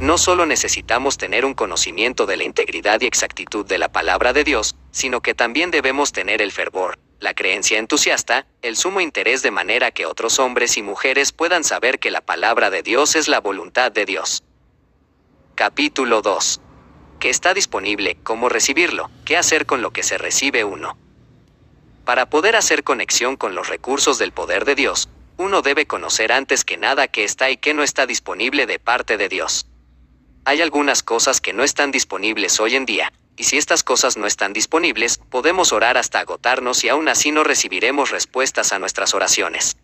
No solo necesitamos tener un conocimiento de la integridad y exactitud de la palabra de Dios, sino que también debemos tener el fervor, la creencia entusiasta, el sumo interés de manera que otros hombres y mujeres puedan saber que la palabra de Dios es la voluntad de Dios. Capítulo 2. ¿Qué está disponible? ¿Cómo recibirlo? ¿Qué hacer con lo que se recibe uno? Para poder hacer conexión con los recursos del poder de Dios, uno debe conocer antes que nada qué está y qué no está disponible de parte de Dios. Hay algunas cosas que no están disponibles hoy en día, y si estas cosas no están disponibles, podemos orar hasta agotarnos y aún así no recibiremos respuestas a nuestras oraciones.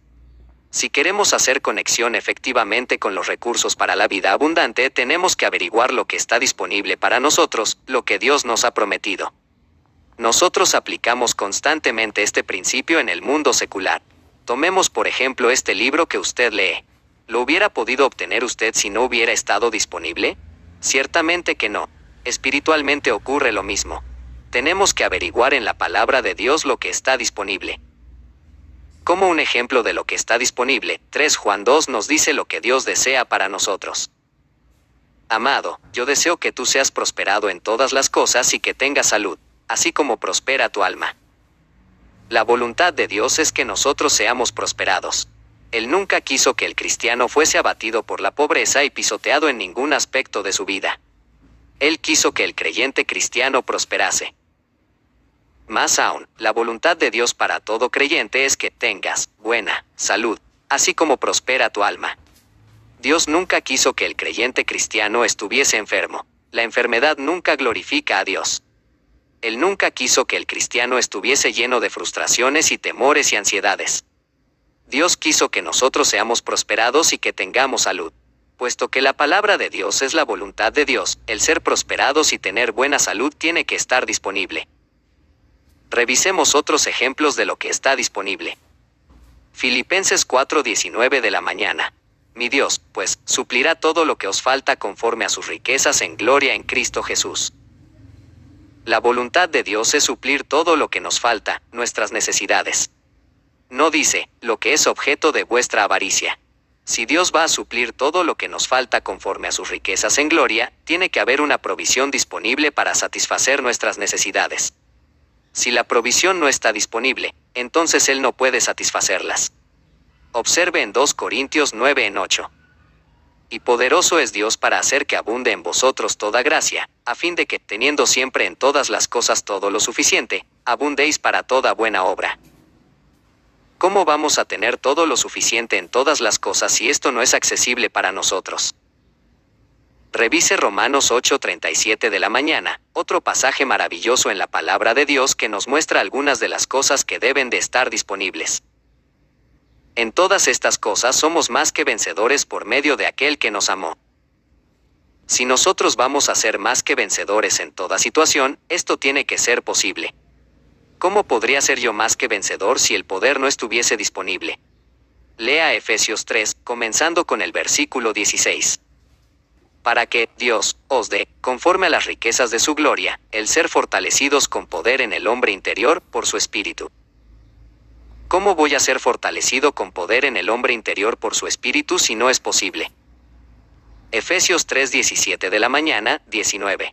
Si queremos hacer conexión efectivamente con los recursos para la vida abundante, tenemos que averiguar lo que está disponible para nosotros, lo que Dios nos ha prometido. Nosotros aplicamos constantemente este principio en el mundo secular. Tomemos por ejemplo este libro que usted lee. ¿Lo hubiera podido obtener usted si no hubiera estado disponible? Ciertamente que no. Espiritualmente ocurre lo mismo. Tenemos que averiguar en la palabra de Dios lo que está disponible. Como un ejemplo de lo que está disponible, 3 Juan 2 nos dice lo que Dios desea para nosotros. Amado, yo deseo que tú seas prosperado en todas las cosas y que tengas salud, así como prospera tu alma. La voluntad de Dios es que nosotros seamos prosperados. Él nunca quiso que el cristiano fuese abatido por la pobreza y pisoteado en ningún aspecto de su vida. Él quiso que el creyente cristiano prosperase. Más aún, la voluntad de Dios para todo creyente es que tengas buena salud, así como prospera tu alma. Dios nunca quiso que el creyente cristiano estuviese enfermo. La enfermedad nunca glorifica a Dios. Él nunca quiso que el cristiano estuviese lleno de frustraciones y temores y ansiedades. Dios quiso que nosotros seamos prosperados y que tengamos salud. Puesto que la palabra de Dios es la voluntad de Dios, el ser prosperados y tener buena salud tiene que estar disponible. Revisemos otros ejemplos de lo que está disponible. Filipenses 4:19 de la mañana. Mi Dios, pues, suplirá todo lo que os falta conforme a sus riquezas en gloria en Cristo Jesús. La voluntad de Dios es suplir todo lo que nos falta, nuestras necesidades. No dice, lo que es objeto de vuestra avaricia. Si Dios va a suplir todo lo que nos falta conforme a sus riquezas en gloria, tiene que haber una provisión disponible para satisfacer nuestras necesidades. Si la provisión no está disponible, entonces Él no puede satisfacerlas. Observe en 2 Corintios 9 en 8. Y poderoso es Dios para hacer que abunde en vosotros toda gracia, a fin de que, teniendo siempre en todas las cosas todo lo suficiente, abundéis para toda buena obra. ¿Cómo vamos a tener todo lo suficiente en todas las cosas si esto no es accesible para nosotros? Revise Romanos 8:37 de la mañana, otro pasaje maravilloso en la palabra de Dios que nos muestra algunas de las cosas que deben de estar disponibles. En todas estas cosas somos más que vencedores por medio de aquel que nos amó. Si nosotros vamos a ser más que vencedores en toda situación, esto tiene que ser posible. ¿Cómo podría ser yo más que vencedor si el poder no estuviese disponible? Lea Efesios 3, comenzando con el versículo 16 para que Dios os dé, conforme a las riquezas de su gloria, el ser fortalecidos con poder en el hombre interior por su espíritu. ¿Cómo voy a ser fortalecido con poder en el hombre interior por su espíritu si no es posible? Efesios 3:17 de la mañana, 19.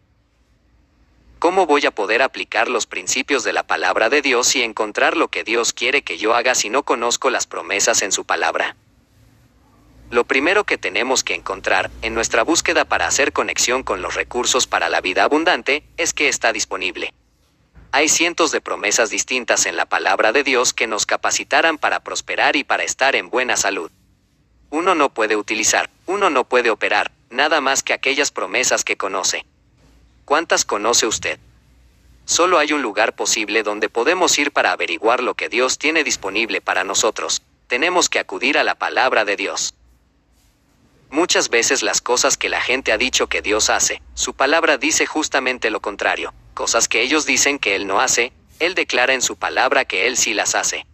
¿Cómo voy a poder aplicar los principios de la palabra de Dios y encontrar lo que Dios quiere que yo haga si no conozco las promesas en su palabra? Lo primero que tenemos que encontrar, en nuestra búsqueda para hacer conexión con los recursos para la vida abundante, es que está disponible. Hay cientos de promesas distintas en la palabra de Dios que nos capacitarán para prosperar y para estar en buena salud. Uno no puede utilizar, uno no puede operar, nada más que aquellas promesas que conoce. ¿Cuántas conoce usted? Solo hay un lugar posible donde podemos ir para averiguar lo que Dios tiene disponible para nosotros. Tenemos que acudir a la palabra de Dios. Muchas veces las cosas que la gente ha dicho que Dios hace, su palabra dice justamente lo contrario, cosas que ellos dicen que Él no hace, Él declara en su palabra que Él sí las hace.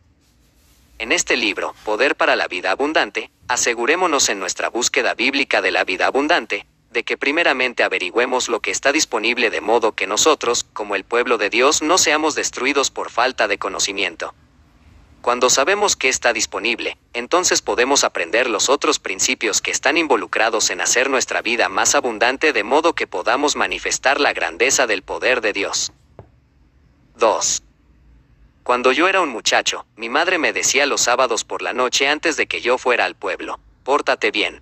En este libro, Poder para la Vida Abundante, asegurémonos en nuestra búsqueda bíblica de la vida abundante, de que primeramente averigüemos lo que está disponible de modo que nosotros, como el pueblo de Dios, no seamos destruidos por falta de conocimiento. Cuando sabemos que está disponible, entonces podemos aprender los otros principios que están involucrados en hacer nuestra vida más abundante de modo que podamos manifestar la grandeza del poder de Dios. 2. Cuando yo era un muchacho, mi madre me decía los sábados por la noche antes de que yo fuera al pueblo, pórtate bien.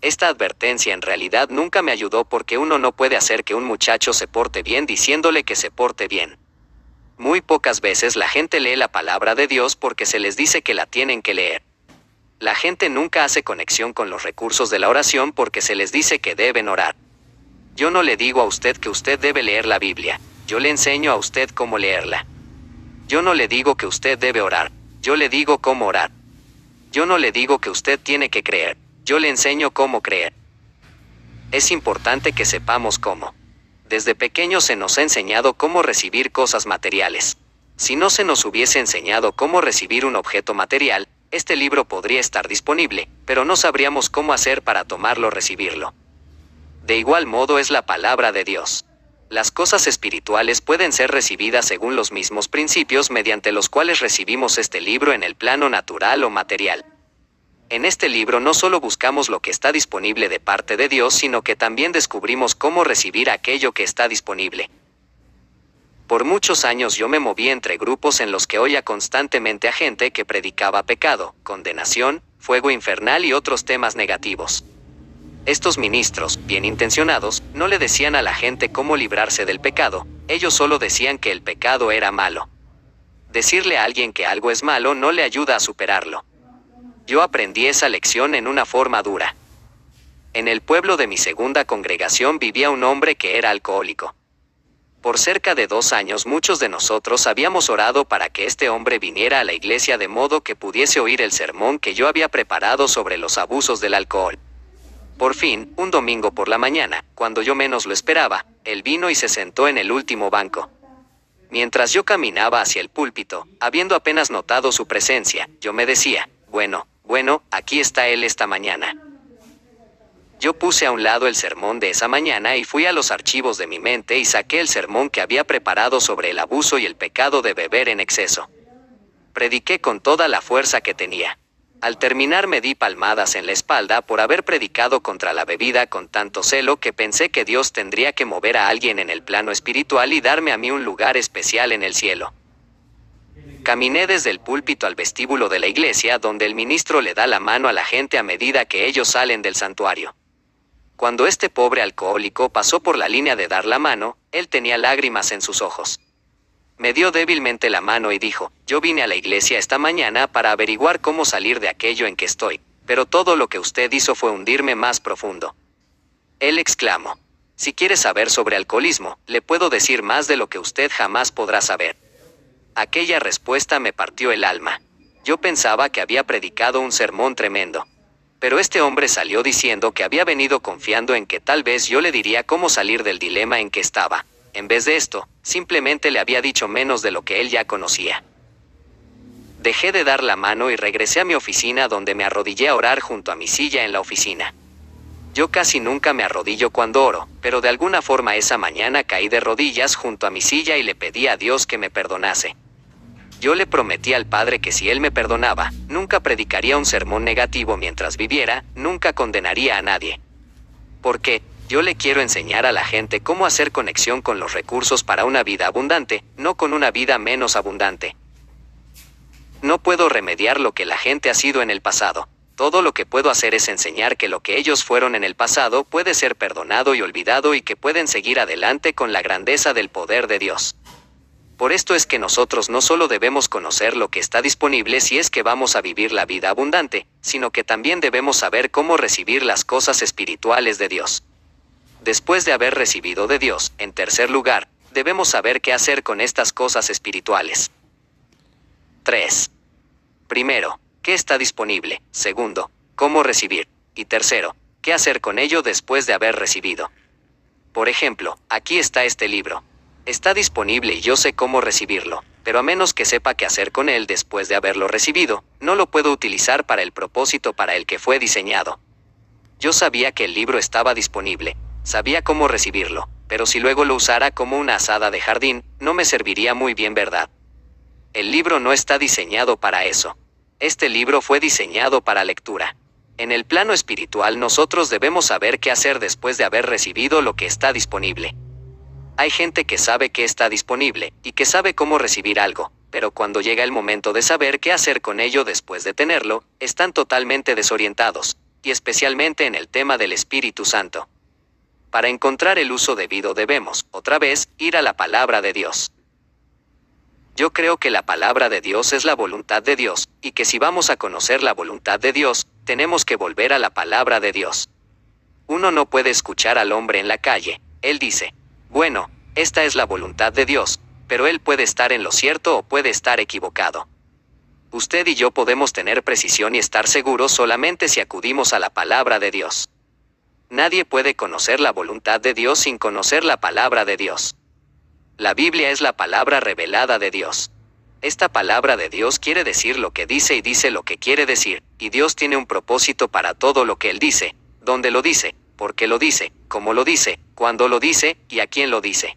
Esta advertencia en realidad nunca me ayudó porque uno no puede hacer que un muchacho se porte bien diciéndole que se porte bien. Muy pocas veces la gente lee la palabra de Dios porque se les dice que la tienen que leer. La gente nunca hace conexión con los recursos de la oración porque se les dice que deben orar. Yo no le digo a usted que usted debe leer la Biblia, yo le enseño a usted cómo leerla. Yo no le digo que usted debe orar, yo le digo cómo orar. Yo no le digo que usted tiene que creer, yo le enseño cómo creer. Es importante que sepamos cómo. Desde pequeños se nos ha enseñado cómo recibir cosas materiales. Si no se nos hubiese enseñado cómo recibir un objeto material, este libro podría estar disponible, pero no sabríamos cómo hacer para tomarlo o recibirlo. De igual modo es la palabra de Dios. Las cosas espirituales pueden ser recibidas según los mismos principios mediante los cuales recibimos este libro en el plano natural o material. En este libro no solo buscamos lo que está disponible de parte de Dios, sino que también descubrimos cómo recibir aquello que está disponible. Por muchos años yo me moví entre grupos en los que oía constantemente a gente que predicaba pecado, condenación, fuego infernal y otros temas negativos. Estos ministros, bien intencionados, no le decían a la gente cómo librarse del pecado, ellos solo decían que el pecado era malo. Decirle a alguien que algo es malo no le ayuda a superarlo. Yo aprendí esa lección en una forma dura. En el pueblo de mi segunda congregación vivía un hombre que era alcohólico. Por cerca de dos años muchos de nosotros habíamos orado para que este hombre viniera a la iglesia de modo que pudiese oír el sermón que yo había preparado sobre los abusos del alcohol. Por fin, un domingo por la mañana, cuando yo menos lo esperaba, él vino y se sentó en el último banco. Mientras yo caminaba hacia el púlpito, habiendo apenas notado su presencia, yo me decía, bueno, bueno, aquí está él esta mañana. Yo puse a un lado el sermón de esa mañana y fui a los archivos de mi mente y saqué el sermón que había preparado sobre el abuso y el pecado de beber en exceso. Prediqué con toda la fuerza que tenía. Al terminar me di palmadas en la espalda por haber predicado contra la bebida con tanto celo que pensé que Dios tendría que mover a alguien en el plano espiritual y darme a mí un lugar especial en el cielo. Caminé desde el púlpito al vestíbulo de la iglesia donde el ministro le da la mano a la gente a medida que ellos salen del santuario. Cuando este pobre alcohólico pasó por la línea de dar la mano, él tenía lágrimas en sus ojos. Me dio débilmente la mano y dijo, yo vine a la iglesia esta mañana para averiguar cómo salir de aquello en que estoy, pero todo lo que usted hizo fue hundirme más profundo. Él exclamó, si quiere saber sobre alcoholismo, le puedo decir más de lo que usted jamás podrá saber. Aquella respuesta me partió el alma. Yo pensaba que había predicado un sermón tremendo. Pero este hombre salió diciendo que había venido confiando en que tal vez yo le diría cómo salir del dilema en que estaba. En vez de esto, simplemente le había dicho menos de lo que él ya conocía. Dejé de dar la mano y regresé a mi oficina donde me arrodillé a orar junto a mi silla en la oficina. Yo casi nunca me arrodillo cuando oro, pero de alguna forma esa mañana caí de rodillas junto a mi silla y le pedí a Dios que me perdonase. Yo le prometí al Padre que si Él me perdonaba, nunca predicaría un sermón negativo mientras viviera, nunca condenaría a nadie. Porque, yo le quiero enseñar a la gente cómo hacer conexión con los recursos para una vida abundante, no con una vida menos abundante. No puedo remediar lo que la gente ha sido en el pasado. Todo lo que puedo hacer es enseñar que lo que ellos fueron en el pasado puede ser perdonado y olvidado y que pueden seguir adelante con la grandeza del poder de Dios. Por esto es que nosotros no solo debemos conocer lo que está disponible si es que vamos a vivir la vida abundante, sino que también debemos saber cómo recibir las cosas espirituales de Dios. Después de haber recibido de Dios, en tercer lugar, debemos saber qué hacer con estas cosas espirituales. 3. Primero, ¿qué está disponible? Segundo, ¿cómo recibir? Y tercero, ¿qué hacer con ello después de haber recibido? Por ejemplo, aquí está este libro. Está disponible y yo sé cómo recibirlo, pero a menos que sepa qué hacer con él después de haberlo recibido, no lo puedo utilizar para el propósito para el que fue diseñado. Yo sabía que el libro estaba disponible, sabía cómo recibirlo, pero si luego lo usara como una asada de jardín, no me serviría muy bien, ¿verdad? El libro no está diseñado para eso. Este libro fue diseñado para lectura. En el plano espiritual nosotros debemos saber qué hacer después de haber recibido lo que está disponible. Hay gente que sabe que está disponible y que sabe cómo recibir algo, pero cuando llega el momento de saber qué hacer con ello después de tenerlo, están totalmente desorientados, y especialmente en el tema del Espíritu Santo. Para encontrar el uso debido debemos, otra vez, ir a la palabra de Dios. Yo creo que la palabra de Dios es la voluntad de Dios, y que si vamos a conocer la voluntad de Dios, tenemos que volver a la palabra de Dios. Uno no puede escuchar al hombre en la calle. Él dice, bueno, esta es la voluntad de Dios, pero él puede estar en lo cierto o puede estar equivocado. Usted y yo podemos tener precisión y estar seguros solamente si acudimos a la palabra de Dios. Nadie puede conocer la voluntad de Dios sin conocer la palabra de Dios. La Biblia es la palabra revelada de Dios. Esta palabra de Dios quiere decir lo que dice y dice lo que quiere decir, y Dios tiene un propósito para todo lo que Él dice, donde lo dice, por qué lo dice, cómo lo dice, cuándo lo dice y a quién lo dice.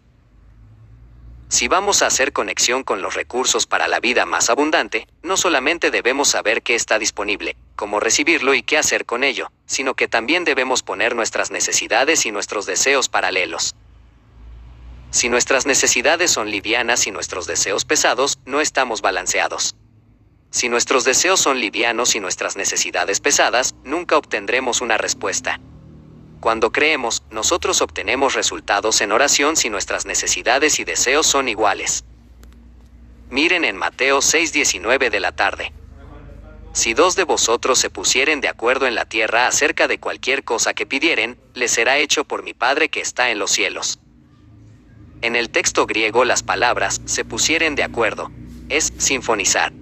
Si vamos a hacer conexión con los recursos para la vida más abundante, no solamente debemos saber qué está disponible, cómo recibirlo y qué hacer con ello, sino que también debemos poner nuestras necesidades y nuestros deseos paralelos. Si nuestras necesidades son livianas y nuestros deseos pesados, no estamos balanceados. Si nuestros deseos son livianos y nuestras necesidades pesadas, nunca obtendremos una respuesta. Cuando creemos, nosotros obtenemos resultados en oración si nuestras necesidades y deseos son iguales. Miren en Mateo 6:19 de la tarde. Si dos de vosotros se pusieren de acuerdo en la tierra acerca de cualquier cosa que pidieren, les será hecho por mi Padre que está en los cielos. En el texto griego las palabras se pusieren de acuerdo. Es sinfonizar.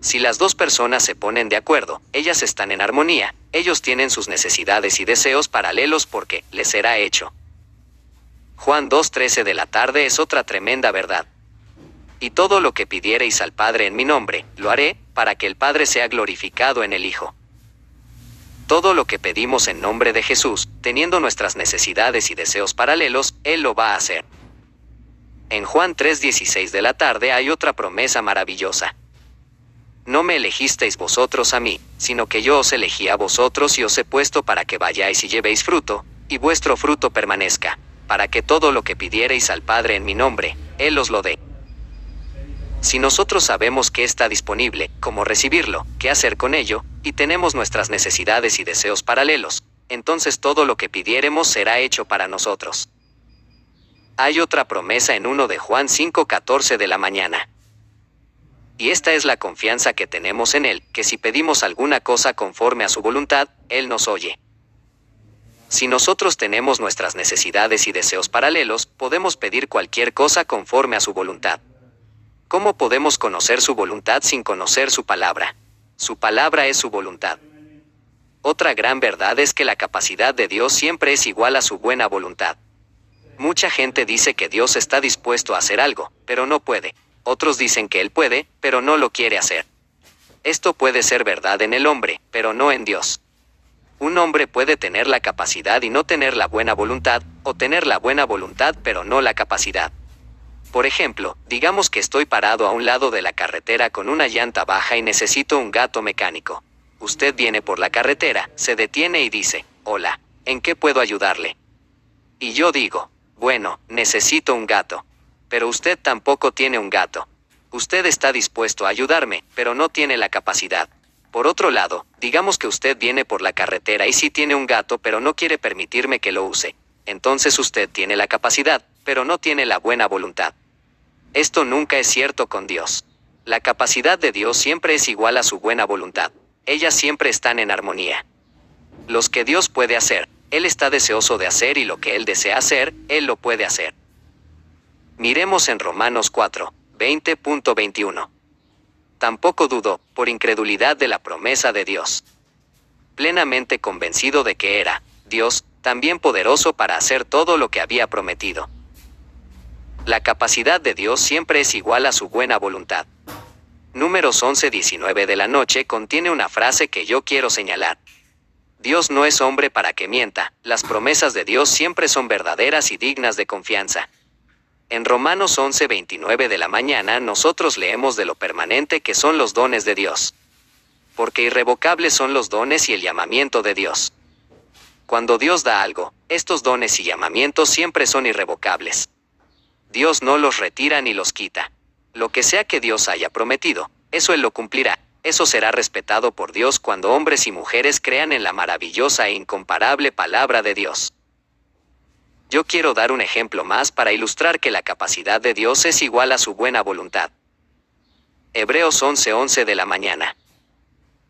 Si las dos personas se ponen de acuerdo, ellas están en armonía, ellos tienen sus necesidades y deseos paralelos porque les será hecho. Juan 2.13 de la tarde es otra tremenda verdad. Y todo lo que pidiereis al Padre en mi nombre, lo haré, para que el Padre sea glorificado en el Hijo. Todo lo que pedimos en nombre de Jesús, teniendo nuestras necesidades y deseos paralelos, Él lo va a hacer. En Juan 3:16 de la tarde hay otra promesa maravillosa. No me elegisteis vosotros a mí, sino que yo os elegí a vosotros y os he puesto para que vayáis y llevéis fruto, y vuestro fruto permanezca, para que todo lo que pidiereis al Padre en mi nombre, Él os lo dé. Si nosotros sabemos que está disponible, cómo recibirlo, qué hacer con ello, y tenemos nuestras necesidades y deseos paralelos, entonces todo lo que pidiéremos será hecho para nosotros. Hay otra promesa en 1 de Juan 5:14 de la mañana. Y esta es la confianza que tenemos en Él, que si pedimos alguna cosa conforme a su voluntad, Él nos oye. Si nosotros tenemos nuestras necesidades y deseos paralelos, podemos pedir cualquier cosa conforme a su voluntad. ¿Cómo podemos conocer su voluntad sin conocer su palabra? Su palabra es su voluntad. Otra gran verdad es que la capacidad de Dios siempre es igual a su buena voluntad. Mucha gente dice que Dios está dispuesto a hacer algo, pero no puede. Otros dicen que Él puede, pero no lo quiere hacer. Esto puede ser verdad en el hombre, pero no en Dios. Un hombre puede tener la capacidad y no tener la buena voluntad, o tener la buena voluntad pero no la capacidad. Por ejemplo, digamos que estoy parado a un lado de la carretera con una llanta baja y necesito un gato mecánico. Usted viene por la carretera, se detiene y dice, hola, ¿en qué puedo ayudarle? Y yo digo, bueno, necesito un gato. Pero usted tampoco tiene un gato. Usted está dispuesto a ayudarme, pero no tiene la capacidad. Por otro lado, digamos que usted viene por la carretera y sí tiene un gato, pero no quiere permitirme que lo use. Entonces usted tiene la capacidad, pero no tiene la buena voluntad. Esto nunca es cierto con Dios. La capacidad de Dios siempre es igual a su buena voluntad. Ellas siempre están en armonía. Los que Dios puede hacer, él está deseoso de hacer y lo que Él desea hacer, Él lo puede hacer. Miremos en Romanos 4, 20.21. Tampoco dudó, por incredulidad de la promesa de Dios. plenamente convencido de que era, Dios, también poderoso para hacer todo lo que había prometido. La capacidad de Dios siempre es igual a su buena voluntad. Números 11-19 de la noche contiene una frase que yo quiero señalar. Dios no es hombre para que mienta, las promesas de Dios siempre son verdaderas y dignas de confianza. En Romanos 11:29 de la mañana nosotros leemos de lo permanente que son los dones de Dios. Porque irrevocables son los dones y el llamamiento de Dios. Cuando Dios da algo, estos dones y llamamientos siempre son irrevocables. Dios no los retira ni los quita. Lo que sea que Dios haya prometido, eso Él lo cumplirá. Eso será respetado por Dios cuando hombres y mujeres crean en la maravillosa e incomparable palabra de Dios. Yo quiero dar un ejemplo más para ilustrar que la capacidad de Dios es igual a su buena voluntad. Hebreos 11:11 de la mañana.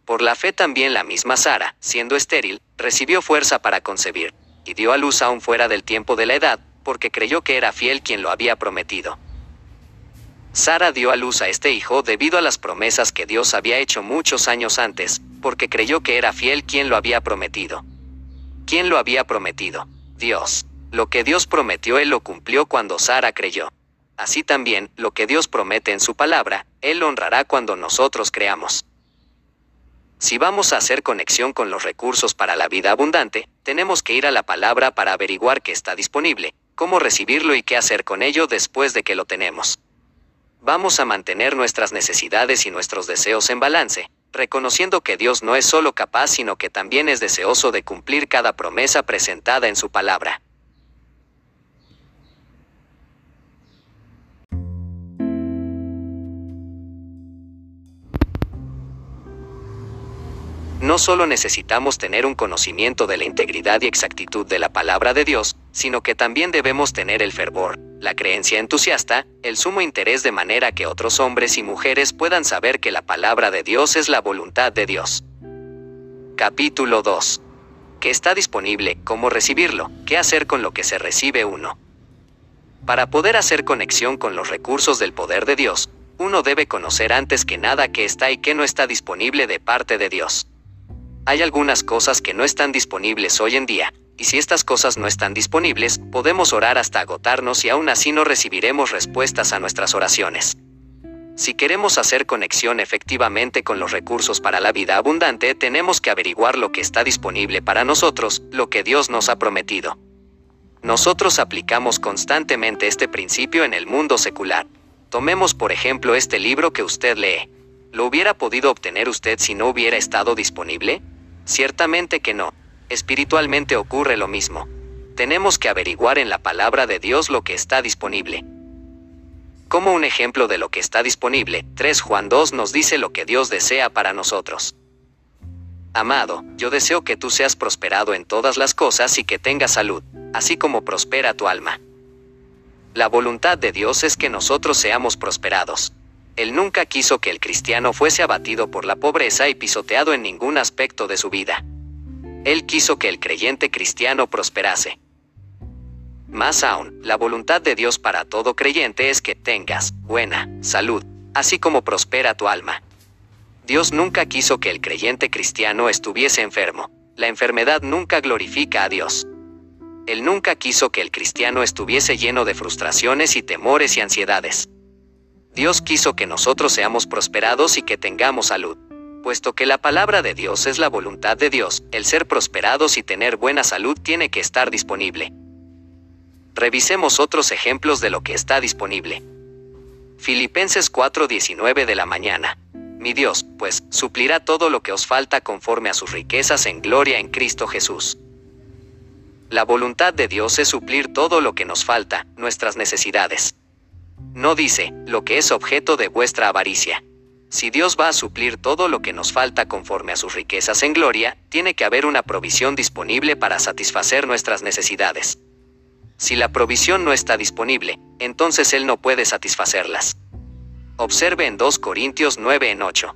Por la fe también la misma Sara, siendo estéril, recibió fuerza para concebir, y dio a luz aún fuera del tiempo de la edad, porque creyó que era fiel quien lo había prometido. Sara dio a luz a este hijo debido a las promesas que Dios había hecho muchos años antes, porque creyó que era fiel quien lo había prometido. ¿Quién lo había prometido? Dios. Lo que Dios prometió Él lo cumplió cuando Sara creyó. Así también, lo que Dios promete en su palabra, Él honrará cuando nosotros creamos. Si vamos a hacer conexión con los recursos para la vida abundante, tenemos que ir a la palabra para averiguar qué está disponible, cómo recibirlo y qué hacer con ello después de que lo tenemos vamos a mantener nuestras necesidades y nuestros deseos en balance, reconociendo que Dios no es solo capaz, sino que también es deseoso de cumplir cada promesa presentada en su palabra. No solo necesitamos tener un conocimiento de la integridad y exactitud de la palabra de Dios, sino que también debemos tener el fervor, la creencia entusiasta, el sumo interés de manera que otros hombres y mujeres puedan saber que la palabra de Dios es la voluntad de Dios. Capítulo 2. ¿Qué está disponible? ¿Cómo recibirlo? ¿Qué hacer con lo que se recibe uno? Para poder hacer conexión con los recursos del poder de Dios, uno debe conocer antes que nada qué está y qué no está disponible de parte de Dios. Hay algunas cosas que no están disponibles hoy en día, y si estas cosas no están disponibles, podemos orar hasta agotarnos y aún así no recibiremos respuestas a nuestras oraciones. Si queremos hacer conexión efectivamente con los recursos para la vida abundante, tenemos que averiguar lo que está disponible para nosotros, lo que Dios nos ha prometido. Nosotros aplicamos constantemente este principio en el mundo secular. Tomemos por ejemplo este libro que usted lee. ¿Lo hubiera podido obtener usted si no hubiera estado disponible? Ciertamente que no. Espiritualmente ocurre lo mismo. Tenemos que averiguar en la palabra de Dios lo que está disponible. Como un ejemplo de lo que está disponible, 3 Juan 2 nos dice lo que Dios desea para nosotros. Amado, yo deseo que tú seas prosperado en todas las cosas y que tengas salud, así como prospera tu alma. La voluntad de Dios es que nosotros seamos prosperados. Él nunca quiso que el cristiano fuese abatido por la pobreza y pisoteado en ningún aspecto de su vida. Él quiso que el creyente cristiano prosperase. Más aún, la voluntad de Dios para todo creyente es que tengas buena salud, así como prospera tu alma. Dios nunca quiso que el creyente cristiano estuviese enfermo. La enfermedad nunca glorifica a Dios. Él nunca quiso que el cristiano estuviese lleno de frustraciones y temores y ansiedades. Dios quiso que nosotros seamos prosperados y que tengamos salud. Puesto que la palabra de Dios es la voluntad de Dios, el ser prosperados y tener buena salud tiene que estar disponible. Revisemos otros ejemplos de lo que está disponible. Filipenses 4:19 de la mañana. Mi Dios, pues, suplirá todo lo que os falta conforme a sus riquezas en gloria en Cristo Jesús. La voluntad de Dios es suplir todo lo que nos falta, nuestras necesidades. No dice, lo que es objeto de vuestra avaricia. Si Dios va a suplir todo lo que nos falta conforme a sus riquezas en gloria, tiene que haber una provisión disponible para satisfacer nuestras necesidades. Si la provisión no está disponible, entonces Él no puede satisfacerlas. Observe en 2 Corintios 9 en 8.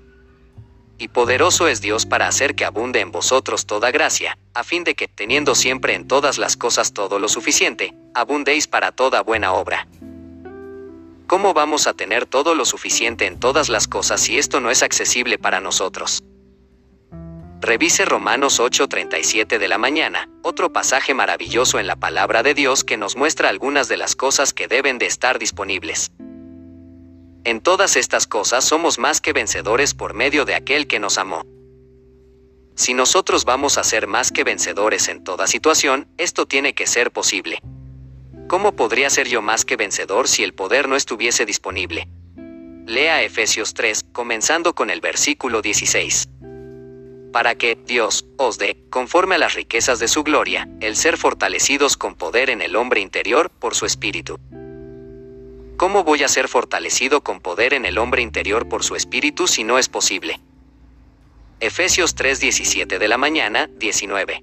Y poderoso es Dios para hacer que abunde en vosotros toda gracia, a fin de que, teniendo siempre en todas las cosas todo lo suficiente, abundéis para toda buena obra. ¿Cómo vamos a tener todo lo suficiente en todas las cosas si esto no es accesible para nosotros? Revise Romanos 8:37 de la mañana, otro pasaje maravilloso en la palabra de Dios que nos muestra algunas de las cosas que deben de estar disponibles. En todas estas cosas somos más que vencedores por medio de aquel que nos amó. Si nosotros vamos a ser más que vencedores en toda situación, esto tiene que ser posible. ¿Cómo podría ser yo más que vencedor si el poder no estuviese disponible? Lea Efesios 3, comenzando con el versículo 16 para que Dios os dé, conforme a las riquezas de su gloria, el ser fortalecidos con poder en el hombre interior por su espíritu. ¿Cómo voy a ser fortalecido con poder en el hombre interior por su espíritu si no es posible? Efesios 3:17 de la mañana, 19.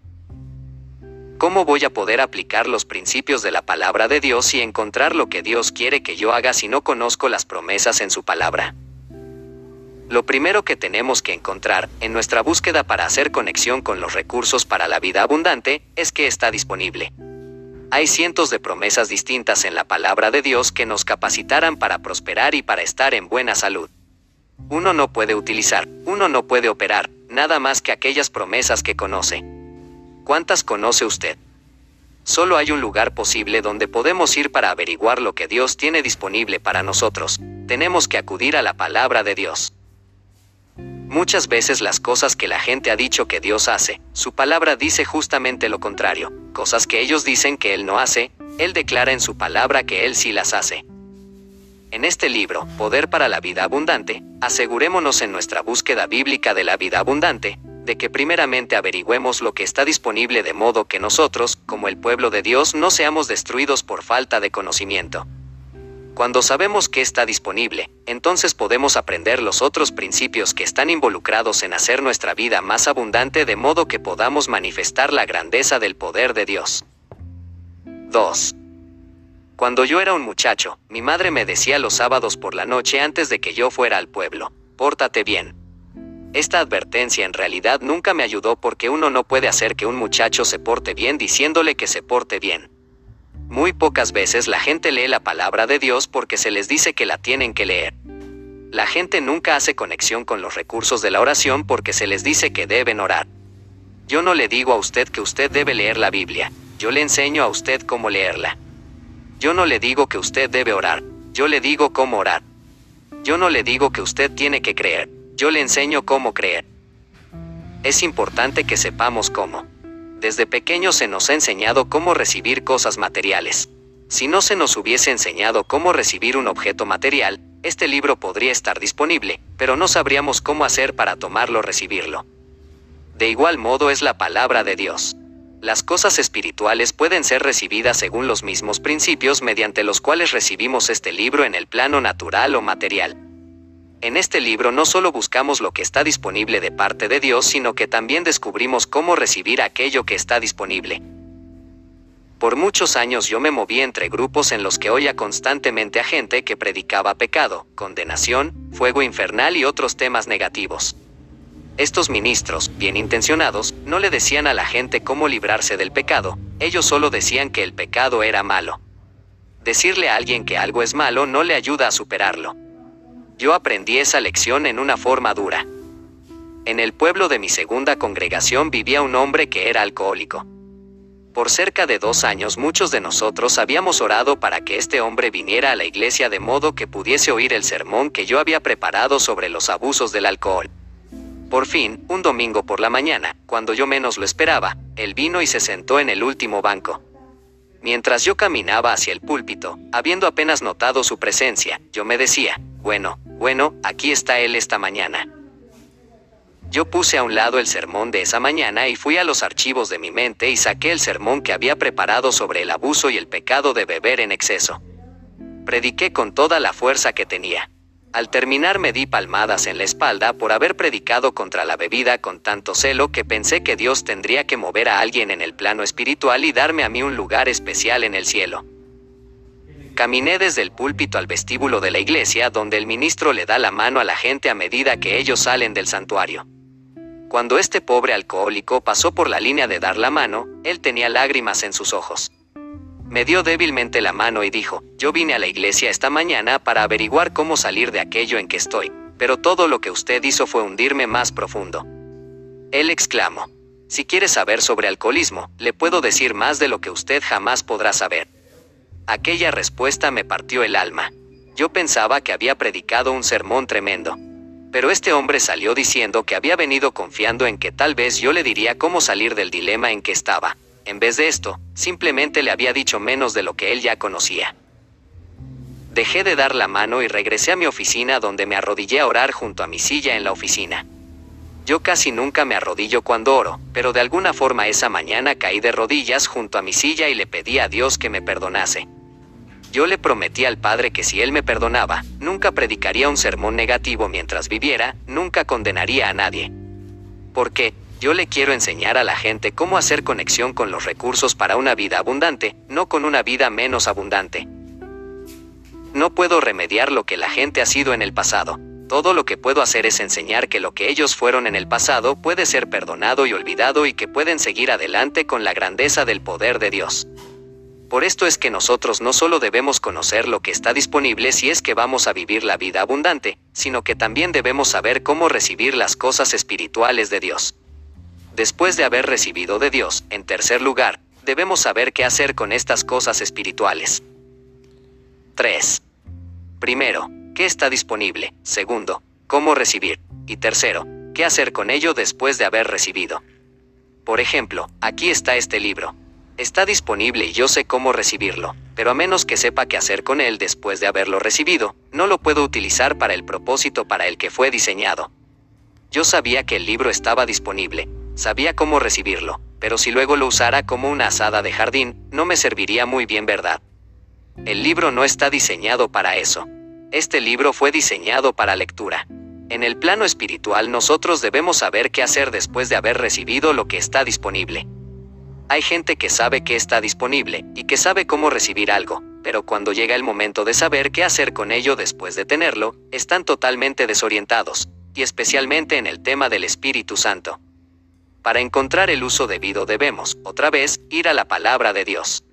¿Cómo voy a poder aplicar los principios de la palabra de Dios y encontrar lo que Dios quiere que yo haga si no conozco las promesas en su palabra? Lo primero que tenemos que encontrar, en nuestra búsqueda para hacer conexión con los recursos para la vida abundante, es que está disponible. Hay cientos de promesas distintas en la palabra de Dios que nos capacitarán para prosperar y para estar en buena salud. Uno no puede utilizar, uno no puede operar, nada más que aquellas promesas que conoce. ¿Cuántas conoce usted? Solo hay un lugar posible donde podemos ir para averiguar lo que Dios tiene disponible para nosotros. Tenemos que acudir a la palabra de Dios. Muchas veces las cosas que la gente ha dicho que Dios hace, su palabra dice justamente lo contrario. Cosas que ellos dicen que Él no hace, Él declara en su palabra que Él sí las hace. En este libro, Poder para la Vida Abundante, asegurémonos en nuestra búsqueda bíblica de la vida abundante, que primeramente averigüemos lo que está disponible de modo que nosotros, como el pueblo de Dios, no seamos destruidos por falta de conocimiento. Cuando sabemos que está disponible, entonces podemos aprender los otros principios que están involucrados en hacer nuestra vida más abundante de modo que podamos manifestar la grandeza del poder de Dios. 2. Cuando yo era un muchacho, mi madre me decía los sábados por la noche antes de que yo fuera al pueblo, pórtate bien. Esta advertencia en realidad nunca me ayudó porque uno no puede hacer que un muchacho se porte bien diciéndole que se porte bien. Muy pocas veces la gente lee la palabra de Dios porque se les dice que la tienen que leer. La gente nunca hace conexión con los recursos de la oración porque se les dice que deben orar. Yo no le digo a usted que usted debe leer la Biblia, yo le enseño a usted cómo leerla. Yo no le digo que usted debe orar, yo le digo cómo orar. Yo no le digo que usted tiene que creer, yo le enseño cómo creer. Es importante que sepamos cómo. Desde pequeño se nos ha enseñado cómo recibir cosas materiales. Si no se nos hubiese enseñado cómo recibir un objeto material, este libro podría estar disponible, pero no sabríamos cómo hacer para tomarlo o recibirlo. De igual modo es la palabra de Dios. Las cosas espirituales pueden ser recibidas según los mismos principios mediante los cuales recibimos este libro en el plano natural o material. En este libro no solo buscamos lo que está disponible de parte de Dios, sino que también descubrimos cómo recibir aquello que está disponible. Por muchos años yo me moví entre grupos en los que oía constantemente a gente que predicaba pecado, condenación, fuego infernal y otros temas negativos. Estos ministros, bien intencionados, no le decían a la gente cómo librarse del pecado, ellos solo decían que el pecado era malo. Decirle a alguien que algo es malo no le ayuda a superarlo. Yo aprendí esa lección en una forma dura. En el pueblo de mi segunda congregación vivía un hombre que era alcohólico. Por cerca de dos años muchos de nosotros habíamos orado para que este hombre viniera a la iglesia de modo que pudiese oír el sermón que yo había preparado sobre los abusos del alcohol. Por fin, un domingo por la mañana, cuando yo menos lo esperaba, él vino y se sentó en el último banco. Mientras yo caminaba hacia el púlpito, habiendo apenas notado su presencia, yo me decía, bueno, bueno, aquí está él esta mañana. Yo puse a un lado el sermón de esa mañana y fui a los archivos de mi mente y saqué el sermón que había preparado sobre el abuso y el pecado de beber en exceso. Prediqué con toda la fuerza que tenía. Al terminar me di palmadas en la espalda por haber predicado contra la bebida con tanto celo que pensé que Dios tendría que mover a alguien en el plano espiritual y darme a mí un lugar especial en el cielo. Caminé desde el púlpito al vestíbulo de la iglesia donde el ministro le da la mano a la gente a medida que ellos salen del santuario. Cuando este pobre alcohólico pasó por la línea de dar la mano, él tenía lágrimas en sus ojos. Me dio débilmente la mano y dijo, yo vine a la iglesia esta mañana para averiguar cómo salir de aquello en que estoy, pero todo lo que usted hizo fue hundirme más profundo. Él exclamó, si quiere saber sobre alcoholismo, le puedo decir más de lo que usted jamás podrá saber. Aquella respuesta me partió el alma. Yo pensaba que había predicado un sermón tremendo. Pero este hombre salió diciendo que había venido confiando en que tal vez yo le diría cómo salir del dilema en que estaba. En vez de esto, simplemente le había dicho menos de lo que él ya conocía. Dejé de dar la mano y regresé a mi oficina donde me arrodillé a orar junto a mi silla en la oficina. Yo casi nunca me arrodillo cuando oro, pero de alguna forma esa mañana caí de rodillas junto a mi silla y le pedí a Dios que me perdonase. Yo le prometí al Padre que si Él me perdonaba, nunca predicaría un sermón negativo mientras viviera, nunca condenaría a nadie. Porque, yo le quiero enseñar a la gente cómo hacer conexión con los recursos para una vida abundante, no con una vida menos abundante. No puedo remediar lo que la gente ha sido en el pasado. Todo lo que puedo hacer es enseñar que lo que ellos fueron en el pasado puede ser perdonado y olvidado y que pueden seguir adelante con la grandeza del poder de Dios. Por esto es que nosotros no solo debemos conocer lo que está disponible si es que vamos a vivir la vida abundante, sino que también debemos saber cómo recibir las cosas espirituales de Dios. Después de haber recibido de Dios, en tercer lugar, debemos saber qué hacer con estas cosas espirituales. 3. Primero, ¿qué está disponible? Segundo, ¿cómo recibir? Y tercero, ¿qué hacer con ello después de haber recibido? Por ejemplo, aquí está este libro. Está disponible y yo sé cómo recibirlo, pero a menos que sepa qué hacer con él después de haberlo recibido, no lo puedo utilizar para el propósito para el que fue diseñado. Yo sabía que el libro estaba disponible, Sabía cómo recibirlo, pero si luego lo usara como una asada de jardín, no me serviría muy bien, ¿verdad? El libro no está diseñado para eso. Este libro fue diseñado para lectura. En el plano espiritual nosotros debemos saber qué hacer después de haber recibido lo que está disponible. Hay gente que sabe que está disponible y que sabe cómo recibir algo, pero cuando llega el momento de saber qué hacer con ello después de tenerlo, están totalmente desorientados, y especialmente en el tema del Espíritu Santo. Para encontrar el uso debido debemos, otra vez, ir a la palabra de Dios.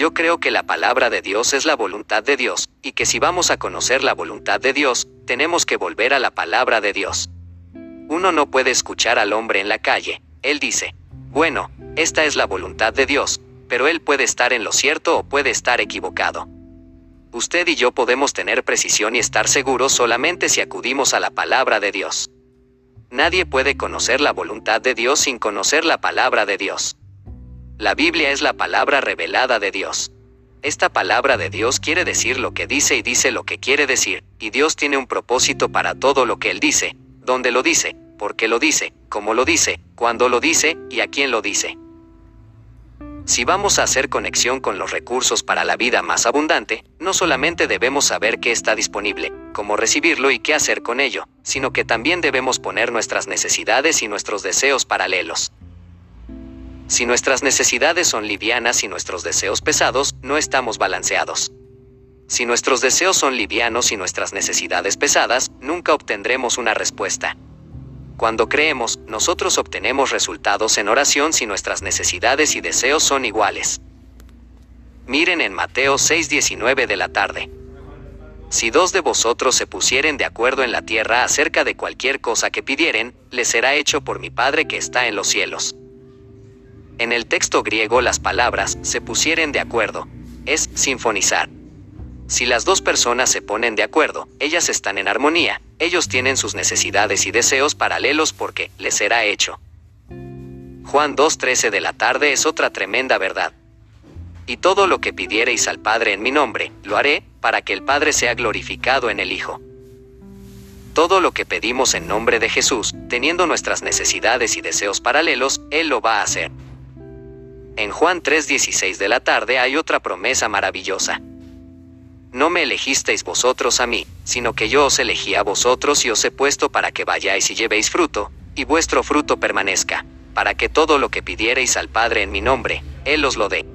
Yo creo que la palabra de Dios es la voluntad de Dios, y que si vamos a conocer la voluntad de Dios, tenemos que volver a la palabra de Dios. Uno no puede escuchar al hombre en la calle, él dice, bueno, esta es la voluntad de Dios, pero él puede estar en lo cierto o puede estar equivocado. Usted y yo podemos tener precisión y estar seguros solamente si acudimos a la palabra de Dios. Nadie puede conocer la voluntad de Dios sin conocer la palabra de Dios. La Biblia es la palabra revelada de Dios. Esta palabra de Dios quiere decir lo que dice y dice lo que quiere decir, y Dios tiene un propósito para todo lo que Él dice, donde lo dice, por qué lo dice, cómo lo dice, cuándo lo dice, y a quién lo dice. Si vamos a hacer conexión con los recursos para la vida más abundante, no solamente debemos saber qué está disponible, cómo recibirlo y qué hacer con ello, sino que también debemos poner nuestras necesidades y nuestros deseos paralelos. Si nuestras necesidades son livianas y nuestros deseos pesados, no estamos balanceados. Si nuestros deseos son livianos y nuestras necesidades pesadas, nunca obtendremos una respuesta. Cuando creemos, nosotros obtenemos resultados en oración si nuestras necesidades y deseos son iguales. Miren en Mateo 6:19 de la tarde. Si dos de vosotros se pusieren de acuerdo en la tierra acerca de cualquier cosa que pidieren, les será hecho por mi Padre que está en los cielos. En el texto griego las palabras se pusieren de acuerdo, es sinfonizar. Si las dos personas se ponen de acuerdo, ellas están en armonía, ellos tienen sus necesidades y deseos paralelos porque les será hecho. Juan 2.13 de la tarde es otra tremenda verdad. Y todo lo que pidiereis al Padre en mi nombre, lo haré, para que el Padre sea glorificado en el Hijo. Todo lo que pedimos en nombre de Jesús, teniendo nuestras necesidades y deseos paralelos, Él lo va a hacer. En Juan 3.16 de la tarde hay otra promesa maravillosa. no me elegisteis vosotros a mí, sino que yo os elegí a vosotros y os he puesto para que vayáis y llevéis fruto, y vuestro fruto permanezca, para que todo lo que pidiereis al Padre en mi nombre, Él os lo dé.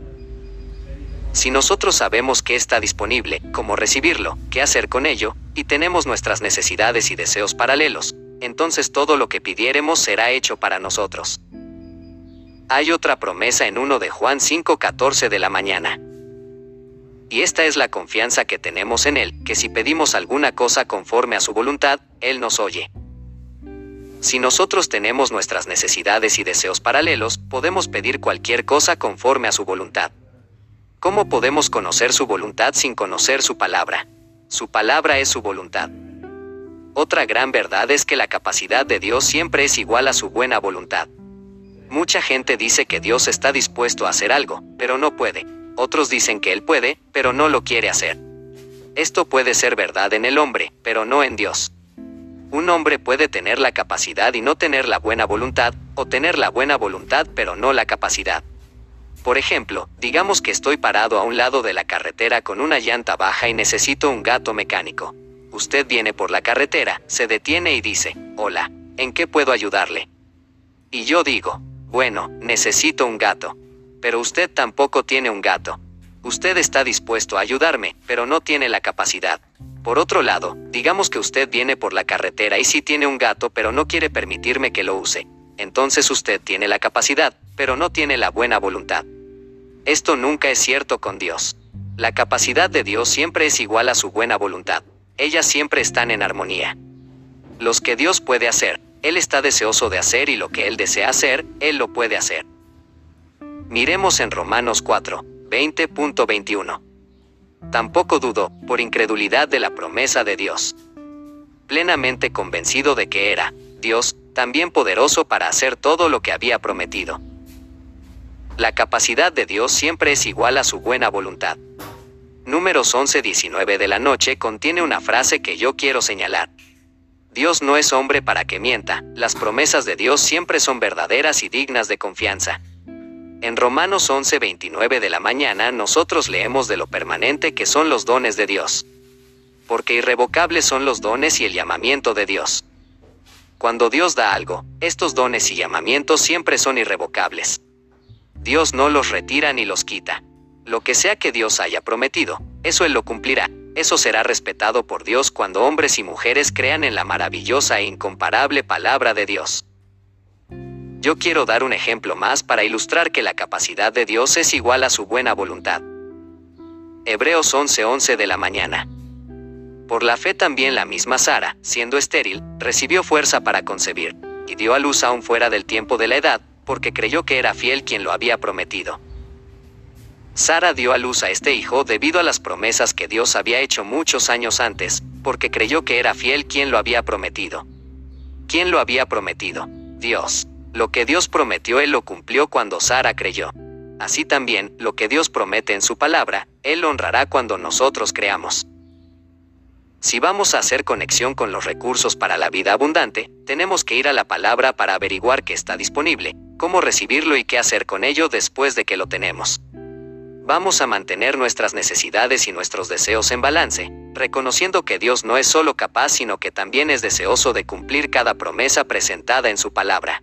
Si nosotros sabemos que está disponible, cómo recibirlo, qué hacer con ello, y tenemos nuestras necesidades y deseos paralelos, entonces todo lo que pidiéremos será hecho para nosotros. Hay otra promesa en 1 de Juan 5:14 de la mañana. Y esta es la confianza que tenemos en Él, que si pedimos alguna cosa conforme a su voluntad, Él nos oye. Si nosotros tenemos nuestras necesidades y deseos paralelos, podemos pedir cualquier cosa conforme a su voluntad. ¿Cómo podemos conocer su voluntad sin conocer su palabra? Su palabra es su voluntad. Otra gran verdad es que la capacidad de Dios siempre es igual a su buena voluntad. Mucha gente dice que Dios está dispuesto a hacer algo, pero no puede. Otros dicen que Él puede, pero no lo quiere hacer. Esto puede ser verdad en el hombre, pero no en Dios. Un hombre puede tener la capacidad y no tener la buena voluntad, o tener la buena voluntad pero no la capacidad. Por ejemplo, digamos que estoy parado a un lado de la carretera con una llanta baja y necesito un gato mecánico. Usted viene por la carretera, se detiene y dice, hola, ¿en qué puedo ayudarle? Y yo digo, bueno, necesito un gato. Pero usted tampoco tiene un gato. Usted está dispuesto a ayudarme, pero no tiene la capacidad. Por otro lado, digamos que usted viene por la carretera y sí tiene un gato, pero no quiere permitirme que lo use. Entonces usted tiene la capacidad, pero no tiene la buena voluntad. Esto nunca es cierto con Dios. La capacidad de Dios siempre es igual a su buena voluntad. Ellas siempre están en armonía. Los que Dios puede hacer, Él está deseoso de hacer y lo que Él desea hacer, Él lo puede hacer. Miremos en Romanos 4, 20.21. Tampoco dudó, por incredulidad de la promesa de Dios. Plenamente convencido de que era, Dios, también poderoso para hacer todo lo que había prometido. La capacidad de Dios siempre es igual a su buena voluntad. Números 11-19 de la noche contiene una frase que yo quiero señalar. Dios no es hombre para que mienta, las promesas de Dios siempre son verdaderas y dignas de confianza. En Romanos 11:29 de la mañana nosotros leemos de lo permanente que son los dones de Dios. Porque irrevocables son los dones y el llamamiento de Dios. Cuando Dios da algo, estos dones y llamamientos siempre son irrevocables. Dios no los retira ni los quita. Lo que sea que Dios haya prometido, eso Él lo cumplirá. Eso será respetado por Dios cuando hombres y mujeres crean en la maravillosa e incomparable palabra de Dios. Yo quiero dar un ejemplo más para ilustrar que la capacidad de Dios es igual a su buena voluntad. Hebreos 11:11 de la mañana. Por la fe también la misma Sara, siendo estéril, recibió fuerza para concebir, y dio a luz aún fuera del tiempo de la edad, porque creyó que era fiel quien lo había prometido. Sara dio a luz a este hijo debido a las promesas que Dios había hecho muchos años antes, porque creyó que era fiel quien lo había prometido. ¿Quién lo había prometido? Dios. Lo que Dios prometió Él lo cumplió cuando Sara creyó. Así también, lo que Dios promete en su palabra, Él honrará cuando nosotros creamos. Si vamos a hacer conexión con los recursos para la vida abundante, tenemos que ir a la palabra para averiguar qué está disponible, cómo recibirlo y qué hacer con ello después de que lo tenemos. Vamos a mantener nuestras necesidades y nuestros deseos en balance, reconociendo que Dios no es solo capaz sino que también es deseoso de cumplir cada promesa presentada en su palabra.